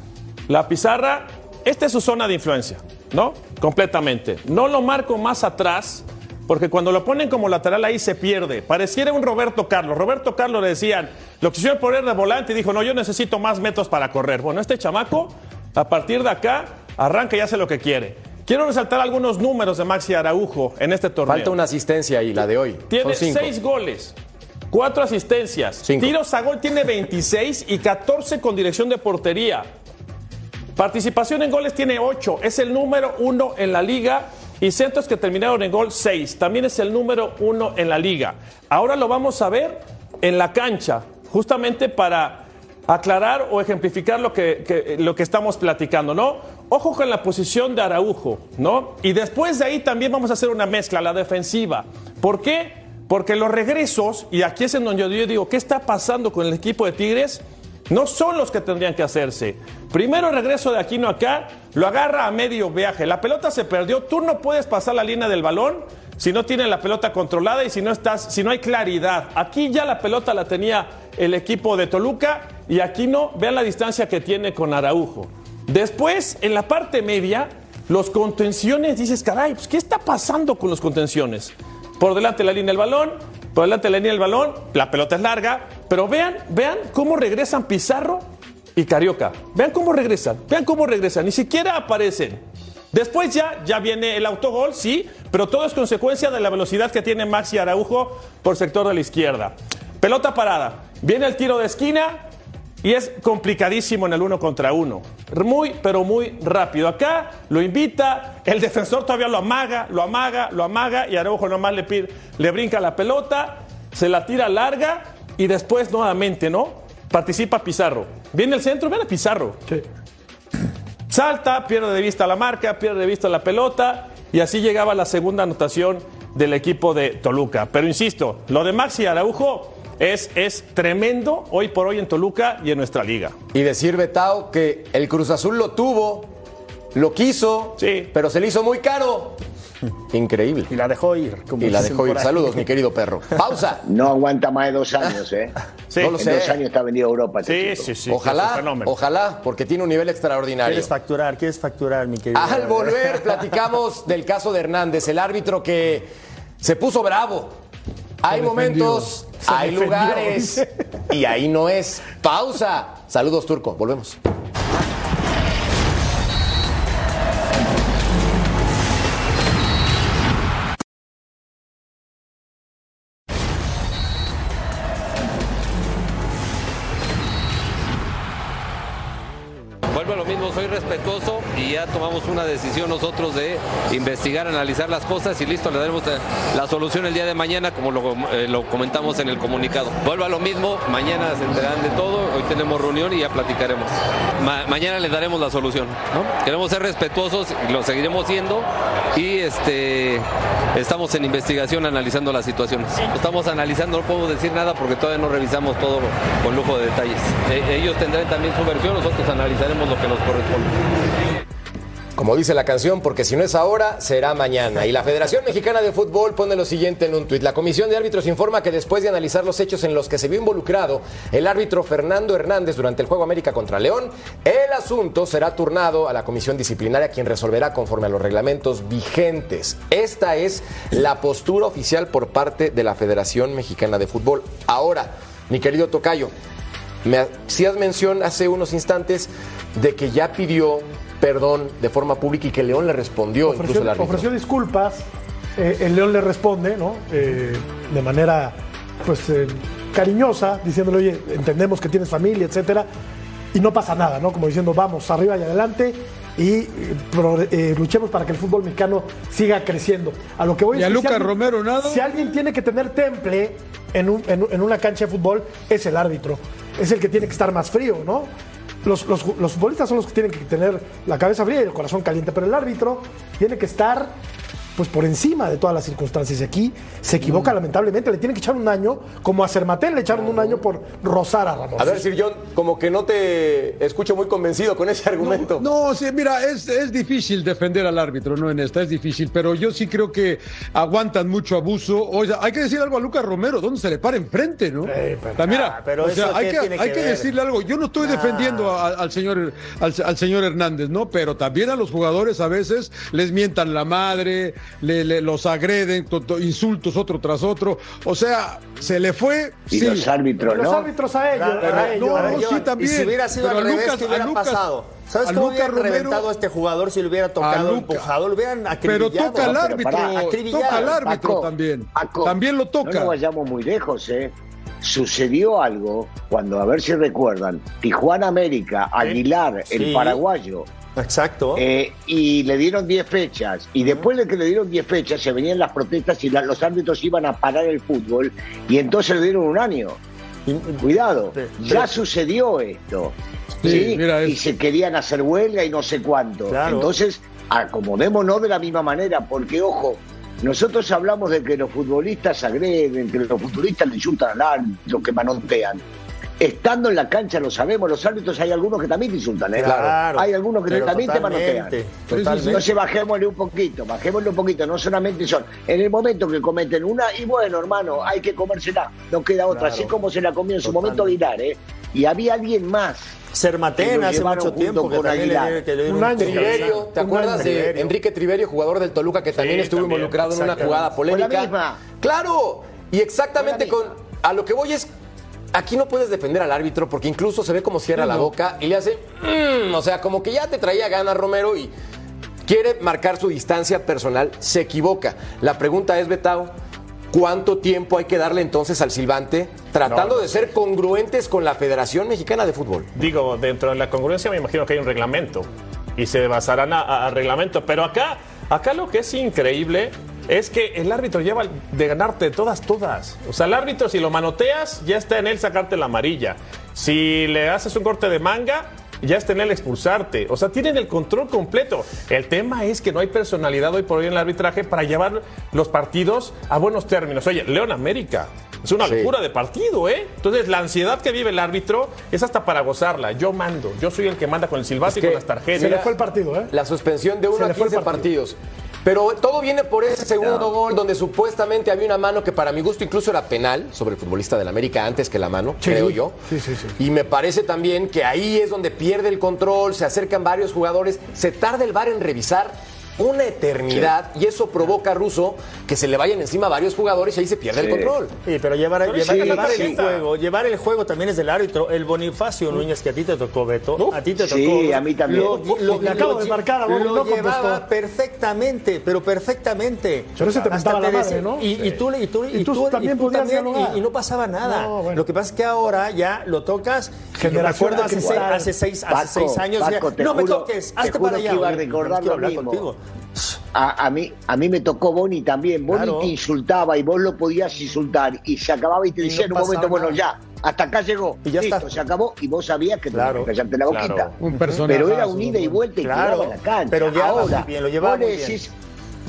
la pizarra. Esta es su zona de influencia, ¿no? Completamente. No lo marco más atrás, porque cuando lo ponen como lateral ahí se pierde. Pareciera un Roberto Carlos. Roberto Carlos le decían, lo quisieron poner de volante y dijo, no, yo necesito más metros para correr. Bueno, este chamaco, a partir de acá, arranca y hace lo que quiere. Quiero resaltar algunos números de Maxi Araujo en este torneo. Falta una asistencia ahí, la de hoy. Tiene seis goles, cuatro asistencias, Cinco. tiros a gol tiene 26 y 14 con dirección de portería. Participación en goles tiene 8, es el número uno en la liga. Y centros que terminaron en gol 6, también es el número uno en la liga. Ahora lo vamos a ver en la cancha, justamente para aclarar o ejemplificar lo que, lo que estamos platicando, ¿no? Ojo con la posición de Araujo, ¿no? Y después de ahí también vamos a hacer una mezcla, la defensiva. ¿Por qué? Porque los regresos, y aquí es en donde yo digo, ¿qué está pasando con el equipo de Tigres? No son los que tendrían que hacerse. Primero regreso de Aquino acá, lo agarra a medio viaje. La pelota se perdió, tú no puedes pasar la línea del balón si no tienes la pelota controlada y si no estás, si no hay claridad. Aquí ya la pelota la tenía el equipo de Toluca y aquí no, vean la distancia que tiene con Araujo. Después, en la parte media, los contenciones, dices, caray, pues, ¿qué está pasando con los contenciones? Por delante la línea del balón, por delante la línea del balón, la pelota es larga, pero vean, vean cómo regresan Pizarro y Carioca. Vean cómo regresan, vean cómo regresan, ni siquiera aparecen. Después ya, ya viene el autogol, sí, pero todo es consecuencia de la velocidad que tiene Maxi Araujo por sector de la izquierda. Pelota parada, viene el tiro de esquina y es complicadísimo en el uno contra uno. Muy, pero muy rápido. Acá lo invita, el defensor todavía lo amaga, lo amaga, lo amaga y Araujo nomás le, pide, le brinca la pelota, se la tira larga y después nuevamente, ¿no? Participa Pizarro. Viene el centro, viene Pizarro. Salta, pierde de vista la marca, pierde de vista la pelota y así llegaba la segunda anotación del equipo de Toluca. Pero insisto, lo de Maxi Araujo es, es tremendo hoy por hoy en Toluca y en nuestra liga. Y decir, Betao, que el Cruz Azul lo tuvo, lo quiso, Sí. pero se le hizo muy caro. Increíble. Y la dejó ir. como Y la dejó ir. Saludos, mi querido perro. Pausa. No aguanta más de dos años, ¿eh? Sí. No lo en sé. dos años está vendido a Europa. este Sí, sí, sí. ojalá, ojalá, porque tiene un nivel extraordinario. ¿Quieres facturar? ¿Quieres facturar, mi querido? Al volver, platicamos del caso de Hernández, el árbitro que se puso bravo. Hay momentos, hay defendió, lugares y ahí no es. Pausa. Saludos, Turco. Volvemos. Vuelvo a lo mismo, soy respetuoso y ya tomamos una decisión nosotros de investigar, analizar las cosas y listo, le daremos la solución el día de mañana como lo, eh, comentamos en el comunicado. Vuelvo a lo mismo, mañana se enterarán de todo, hoy tenemos reunión y ya platicaremos. Ma- mañana les daremos la solución. Queremos ser respetuosos, lo seguiremos siendo y este estamos en investigación analizando las situaciones. Estamos analizando, no podemos decir nada porque todavía no revisamos todo con lujo de detalles. E- ellos tendrán también su versión, nosotros analizaremos lo que nos corresponde. Como dice la canción, porque si no es ahora, será mañana. Y la Federación Mexicana de Fútbol pone lo siguiente en un tuit. La Comisión de Árbitros informa que después de analizar los hechos en los que se vio involucrado el árbitro Fernando Hernández durante el Juego América contra León, el asunto será turnado a la Comisión Disciplinaria, quien resolverá conforme a los reglamentos vigentes. Esta es la postura oficial por parte de la Federación Mexicana de Fútbol. Ahora, mi querido Tocayo, me hacías mención hace unos instantes de que ya pidió perdón de forma pública y que León le respondió incluso ofreció, el árbitro. ofreció disculpas, eh, el León le responde, ¿no? Eh, de manera, pues, eh, cariñosa, diciéndole, oye, entendemos que tienes familia, etcétera, y no pasa nada, ¿no? Como diciendo, vamos, arriba y adelante y eh, luchemos para que el fútbol mexicano siga creciendo. A lo que voy ¿Y a Lucas alguien- Romero nada? Si alguien tiene que tener temple en, un- en un- en una cancha de fútbol, es el árbitro. Es el que tiene que estar más frío, ¿no? Los, los, los futbolistas son los que tienen que tener la cabeza fría y el corazón caliente, pero el árbitro tiene que estar pues por encima de todas las circunstancias. Y aquí se Mm. equivoca lamentablemente, le tienen que echar un año, como a Cermatel le echaron un año por rozar a Ramos. A ver, Sir John, como que no te escucho muy convencido con ese argumento. No, sí, mira, es, es difícil defender al árbitro, no en esta, es difícil, pero yo sí creo que aguantan mucho abuso. O sea, hay que decir algo a Lucas Romero, ¿dónde se le para enfrente, no? Mira, Ah, pero o sea, eso hay que, tiene hay que que ver. decirle algo. Yo no estoy defendiendo a- al, señor, al, al señor Hernández, ¿no? Pero también a los jugadores a veces les mientan la madre, le, le- los agreden, to- to- insultos otro tras otro. O sea, se le fue. Y sí. los árbitros, los ¿no? árbitros a ellos, Pero- a ellos. no, a no, ellos. sí, Y también. si hubiera sido Pero al a revés, ¿qué hubiera Lucas- pasado? ¿Sabes cómo Romero- reventado a este jugador si lo hubiera tocado, empujado? Lo hubieran Pero acribillado. toca al pero árbitro, toca al árbitro Paco, también. Paco, también lo No toca. nos vayamos muy lejos, ¿eh? Sucedió algo cuando, a ver si recuerdan, Tijuana América, Aguilar, el Sí. paraguayo, Exacto. eh, y le dieron 10 fechas. Y después de que le dieron 10 fechas, se venían las protestas y la- los árbitros iban a parar el fútbol, y entonces le dieron un año. Cuidado, Sí, ya sí. sucedió esto. Sí, ¿sí? mira, es- Y se querían hacer huelga y no sé cuánto. Claro. Entonces, acomodémonos de la misma manera, porque ojo, nosotros hablamos de que los futbolistas agreden, que los futbolistas le insultan al árbitro, que manotean. Estando en la cancha lo sabemos, los árbitros hay algunos que también te insultan, ¿eh? Claro. Hay algunos que también te manotean. Entonces bajémosle un poquito, bajémosle un poquito, no solamente son. En el momento que cometen una, y bueno, hermano, hay que comérsela, no queda otra, Claro. así como se la comió en su momento Aguilar, ¿eh? Y había alguien más. lo hace mucho tiempo que con también le, Aguilar. que le dieron Un año. Triverio, ¿te Un acuerdas año. de Triverio. Enrique Triverio, jugador del Toluca, que también Sí, estuvo también, involucrado en una jugada polémica? La misma. Claro, y exactamente con. la misma. A lo que voy es. Aquí no puedes defender al árbitro porque incluso se ve como cierra la boca y le hace. "Mm", o sea, como que ya te traía ganas Romero y quiere marcar su distancia personal, se equivoca. La pregunta es, Betao, ¿cuánto tiempo hay que darle entonces al silbante tratando No, de ser congruentes con la Federación Mexicana de Fútbol? Digo, dentro de la congruencia me imagino que hay un reglamento y se basarán a- reglamento. Pero acá, acá lo que es increíble es que el árbitro lleva de ganarte todas, todas. O sea, el árbitro si lo manoteas, ya está en él sacarte la amarilla. Si le haces un corte de manga, ya está en él expulsarte. O sea, tienen el control completo. El tema es que no hay personalidad hoy por hoy en el arbitraje para llevar los partidos a buenos términos. Oye, León América. Es una Sí. locura de partido, ¿eh? Entonces, la ansiedad que vive el árbitro es hasta para gozarla. Yo mando, yo soy el que manda con el silbato y que con las tarjetas. Se le fue el partido, ¿eh? La suspensión de 1 a le fue el 15 partido. partidos. Pero todo viene por ese segundo gol donde supuestamente había una mano que para mi gusto incluso era penal sobre el futbolista del América antes que la mano, Sí. creo yo. Sí, sí, sí. Y me parece también que ahí es donde pierde el control, se acercan varios jugadores, se tarda el VAR en revisar una eternidad y eso provoca a Russo que se le vayan encima a varios jugadores y ahí se pierde el control. Sí, pero llevar, Pero llevar, sí, llevar sí. el juego, llevar el juego también es del árbitro. El Bonifacio Núñez que a ti te tocó, Beto, a ti te tocó. Sí, a mí también. Lo, acabo lo de marcar a lo no contestó. llevaba perfectamente, pero perfectamente. Pero ese te Hasta la decía- madre, ¿no? Y, y tú, le- y tú, Y tú también y, y no pasaba nada. No, bueno. Lo que pasa es que ahora ya lo tocas. Yo me acuerdo de hace, seis, hace seis, años. no me toques, te hazte para que allá. iba a recordar lo mismo. A, a mí, a mí me tocó Boni también. Boni Claro. te insultaba y vos lo podías insultar y se acababa y te Y decía no en un momento, bueno, ya, hasta acá llegó. Y ya Listo, está. se acabó y vos sabías que Claro, tenías que callarte la boquita. claro. Un personaje. Pero era un ida y vuelta y Claro, quedaba en la cancha. pero Ahora, bien, lo vos le decís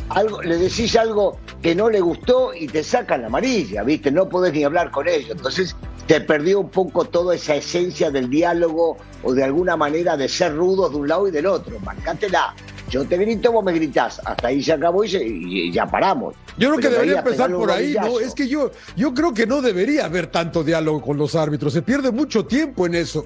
algo, le decís algo que no le gustó y te sacan la amarilla, ¿viste? No podés ni hablar con ellos. Entonces te perdió un poco toda esa esencia del diálogo o de alguna manera de ser rudos de un lado y del otro. Marcátela. Yo te grito, vos me gritás. Hasta ahí se acabó y, se- y ya paramos. Yo creo que Pero debería empezar por ahí, ¿no? Es que yo, yo creo que no debería haber tanto diálogo con los árbitros. Se pierde mucho tiempo en eso.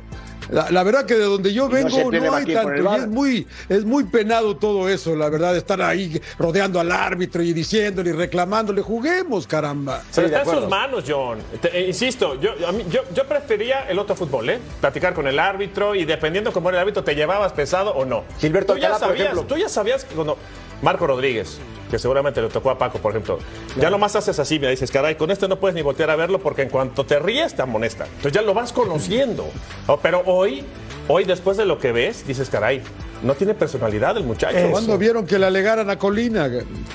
La, la verdad que de donde yo no vengo no, hay tanto. Y es muy, es muy penado todo eso, la verdad, estar ahí rodeando al árbitro y diciéndole y reclamándole. Juguemos, caramba. Pero está en sus manos, John. Te- eh, insisto, yo, a mí- yo, yo prefería el otro fútbol, ¿eh? Platicar con el árbitro y dependiendo cómo era el árbitro, te llevabas pesado o no. Gilberto tú ya Alcalá, por sabías, ejemplo. Tú ya sabías que cuando Marco Rodríguez, que seguramente le tocó a Paco, por ejemplo, ya lo más haces así, me dices, caray, con este no puedes ni voltear a verlo porque en cuanto te ríes te amonesta. Entonces ya lo vas conociendo. Oh, pero hoy, hoy después de lo que ves, dices, caray, no tiene personalidad el muchacho. ¿Cuándo vieron que le alegaran a Colina?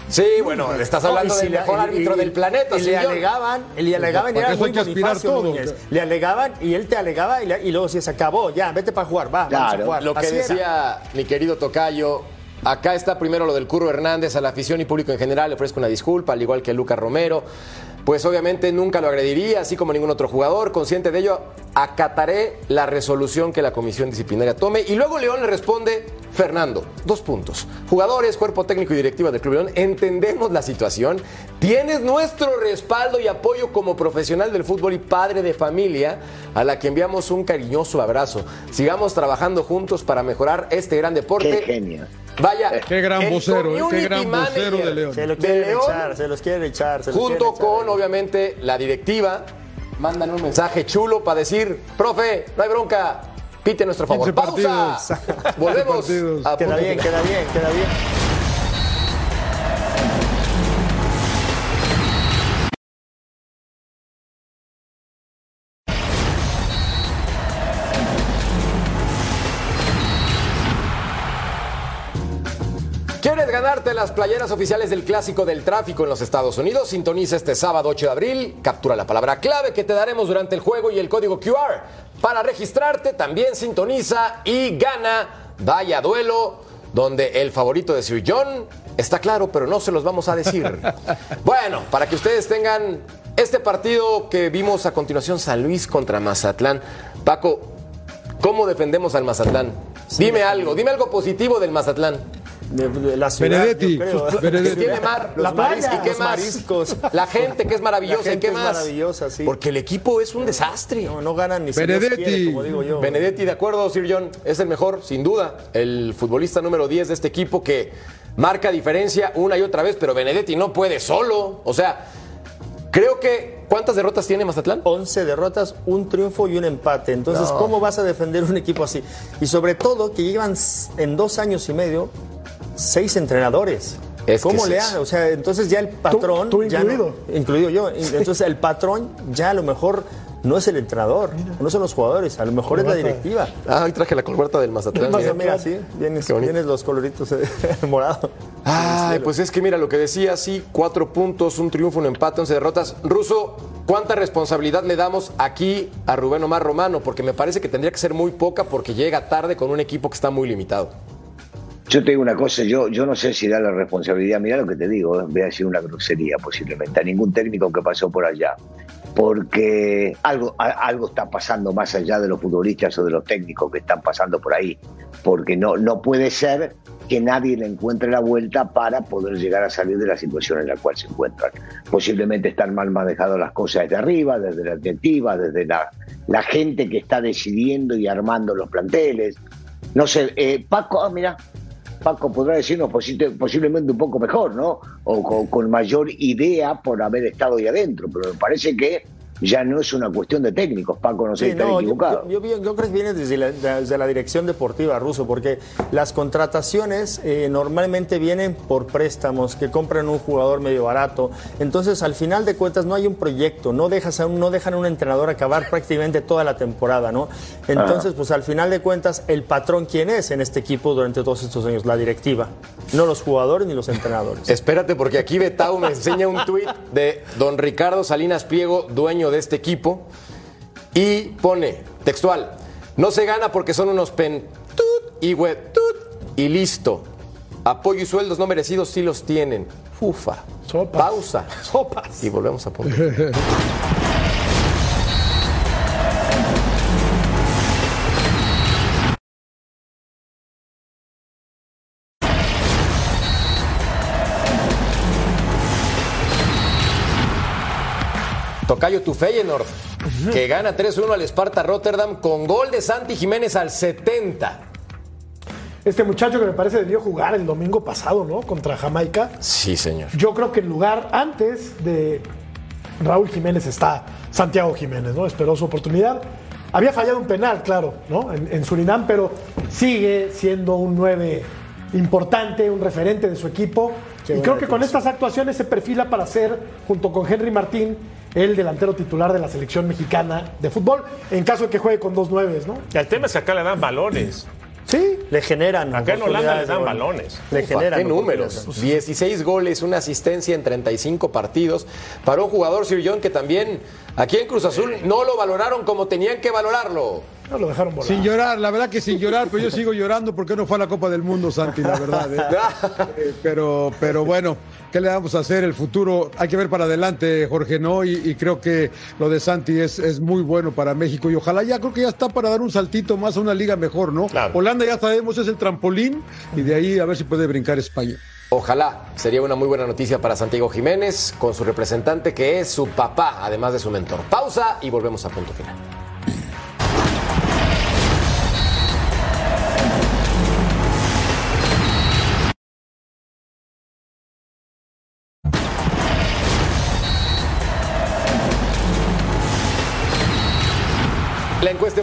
Sí, bueno, le estás hablando No, si del le- mejor y- árbitro y- del planeta, Y le alegaban, y le alegaban y era muy Bonifacio todo. Núñez. Le alegaban y él te alegaba y, le- y luego decía, se acabó, ya, vete para jugar, va, vamos a Claro, jugar. Lo que Así era. decía mi querido Tocayo, acá está primero lo del Curro Hernández, a la afición y público en general le ofrezco una disculpa, al igual que Lucas Romero. Pues obviamente nunca lo agrediría, así como ningún otro jugador. Consciente de ello, acataré la resolución que la comisión disciplinaria tome. Y luego León le responde, Fernando, dos puntos. Jugadores, cuerpo técnico y directiva del Club León, entendemos la situación. Tienes nuestro respaldo y apoyo como profesional del fútbol y padre de familia, a la que enviamos un cariñoso abrazo. Sigamos trabajando juntos para mejorar este gran deporte. Qué genio. Vaya, Qué gran vocero, eh, qué gran vocero de León. Se quieren León, echar, se los quieren echar. se los junto echar. con obviamente la directiva, mandan un mensaje chulo para decir, profe, no hay bronca, pite nuestro favor. 15 Pausa. Volvemos. a Queda bien, queda bien, queda bien. ¿Quieres ganarte las playeras oficiales del Clásico del Tráfico en los Estados Unidos? Sintoniza este sábado 8 de abril, captura la palabra clave que te daremos durante el juego y el código QR. Para registrarte también sintoniza y gana Vaya Duelo, donde el favorito de Sir John está claro, pero no se los vamos a decir. bueno, para que ustedes tengan este partido que vimos a continuación, San Luis contra Mazatlán. Paco, ¿cómo defendemos al Mazatlán? Dime algo, dime algo positivo del Mazatlán. De, de la ciudad, Benedetti, sus- Benedetti. Tiene mar, Los mariscos, mariscos, ¿y qué los más? mariscos. La gente que es maravillosa, La gente ¿y qué es más? maravillosa, sí. Porque el equipo es un desastre. No, no ganan ni si Benedetti. quiere, como digo yo. Benedetti, de acuerdo, Sir John, es el mejor, sin duda, el futbolista número 10 de este equipo que marca diferencia una y otra vez, pero Benedetti no puede solo. O sea, creo que. ¿Cuántas derrotas tiene Mazatlán? 11 derrotas, un triunfo y un empate. Entonces, No. ¿cómo vas a defender un equipo así? Y sobre todo que llevan en dos años y medio seis entrenadores. Es ¿Cómo le han? O sea, entonces ya el patrón. tú ya no- incluido. incluido yo. Entonces el patrón ya a lo mejor no es el entrenador, no son los jugadores, a lo mejor es la directiva. Ah, hoy traje la corbata del Mazatlán. Mira, mira. sí, vienes, vienes los coloritos eh, morado. Ay, pues es que mira lo que decía, sí, cuatro puntos, un triunfo, un empate, once derrotas. Ruso, ¿cuánta responsabilidad le damos aquí a Rubén Omar Romano? Porque me parece que tendría que ser muy poca porque llega tarde con un equipo que está muy limitado. Yo te digo una cosa, yo, yo no sé si da la responsabilidad, mira lo que te digo, eh, voy a decir una grosería posiblemente, a ningún técnico que pasó por allá, porque algo, algo está pasando más allá de los futbolistas o de los técnicos que están pasando por ahí, porque no, no puede ser que nadie le encuentre la vuelta para poder llegar a salir de la situación en la cual se encuentran. Posiblemente están mal manejadas las cosas desde arriba, desde la directiva, desde la, la gente que está decidiendo y armando los planteles. No sé, eh, Paco, ah, mira, Paco podrá decirnos posi- posiblemente un poco mejor, ¿no? O con, con mayor idea por haber estado ahí adentro, pero me parece que ya no es una cuestión de técnicos, Paco, no sé si Sí, están no, yo, equivocados. yo- yo- yo creo que viene desde la, desde la dirección deportiva ruso, porque las contrataciones eh, normalmente vienen por préstamos, que compran un jugador medio barato. Entonces, al final de cuentas, no hay un proyecto, no, dejas a un- no dejan a un entrenador acabar prácticamente toda la temporada, ¿no? Entonces, pues al final de cuentas, el patrón, ¿quién es en este equipo durante todos estos años? La directiva, no los jugadores ni los entrenadores. Espérate, porque aquí Betau me enseña un tuit de don Ricardo Salinas Pliego, dueño de este equipo, y pone textual: No se gana porque son unos pen tut y hue tut y listo. Apoyo y sueldos no merecidos sí los tienen. Ufa. Sopas. Pausa. Sopas. Y volvemos a punto. Tocayo tu Feyenoord, que gana 3-1 al Sparta Rotterdam con gol de Santi Jiménez al 70. Este muchacho que me parece debió jugar el domingo pasado, ¿no? Contra Jamaica. Sí, señor. Yo creo que en lugar antes de Raúl Jiménez está Santiago Jiménez, ¿no? Esperó su oportunidad. Había fallado un penal, claro, ¿no? En, en Surinam, pero sigue siendo un 9 importante, un referente de su equipo. Qué y creo que con estas actuaciones se perfila para ser, junto con Henry Martín, el delantero titular de la selección mexicana de fútbol, en caso de que juegue con dos nueves, ¿no? El tema es que acá le dan balones. Sí, Le generan. Acá en Holanda les dan balones. Le Ufa, generan. ¿Qué números? oportunidades. 16 goles, una asistencia en 35 partidos para un jugador Sir John que también aquí en Cruz Azul no lo valoraron como tenían que valorarlo. no lo dejaron volar. Sin llorar, la verdad que sin llorar, pero yo sigo llorando porque no fue a la Copa del Mundo, Santi, la verdad. ¿eh? Eh, pero, pero bueno, ¿qué le vamos a hacer? El futuro hay que ver para adelante, Jorge, ¿no? Y, y creo que lo de Santi es, es muy bueno para México y ojalá ya creo que ya está para dar un saltito más a una liga mejor, ¿no? Claro. Holanda ya sabemos es el trampolín y de ahí a ver si puede brincar España. Ojalá sería una muy buena noticia para Santiago Jiménez con su representante que es su papá, además de su mentor. Pausa y volvemos a punto final.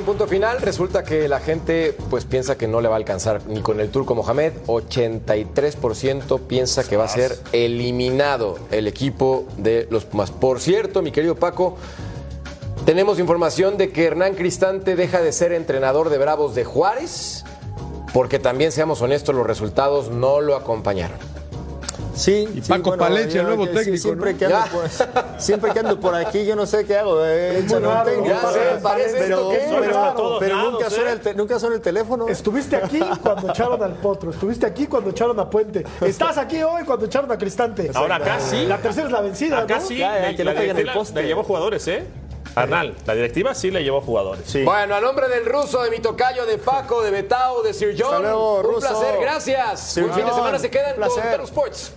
Punto final resulta que la gente pues piensa que no le va a alcanzar ni con el turco Mohamed. 83% piensa que va a ser eliminado el equipo de los Pumas. Por cierto, mi querido Paco, tenemos información de que Hernán Cristante deja de ser entrenador de Bravos de Juárez porque también seamos honestos, los resultados no lo acompañaron. Sí, Y sí, Paco Palencia, el nuevo técnico, Siempre, ¿no? que ando por, siempre que ando por aquí, yo no sé qué hago. Eh, parece pero, esto que pero- lados, nunca, ¿eh? suena el te- nunca suena el teléfono. Estuviste aquí cuando echaron al Potro, estuviste aquí cuando echaron a Puente, estás aquí hoy cuando echaron a Cristante. Ahora acá sí. La tercera es la vencida, Acá ¿no? sí, Ya, ya, le- que no la el poste. le llevó jugadores, ¿eh? Arnal, la directiva sí le llevó jugadores. Sí. Bueno, a nombre del ruso, de mi tocayo, de Paco, de Betao, de Sir John, luego, un placer, gracias. Sir Un fin de semana se quedan con Sports.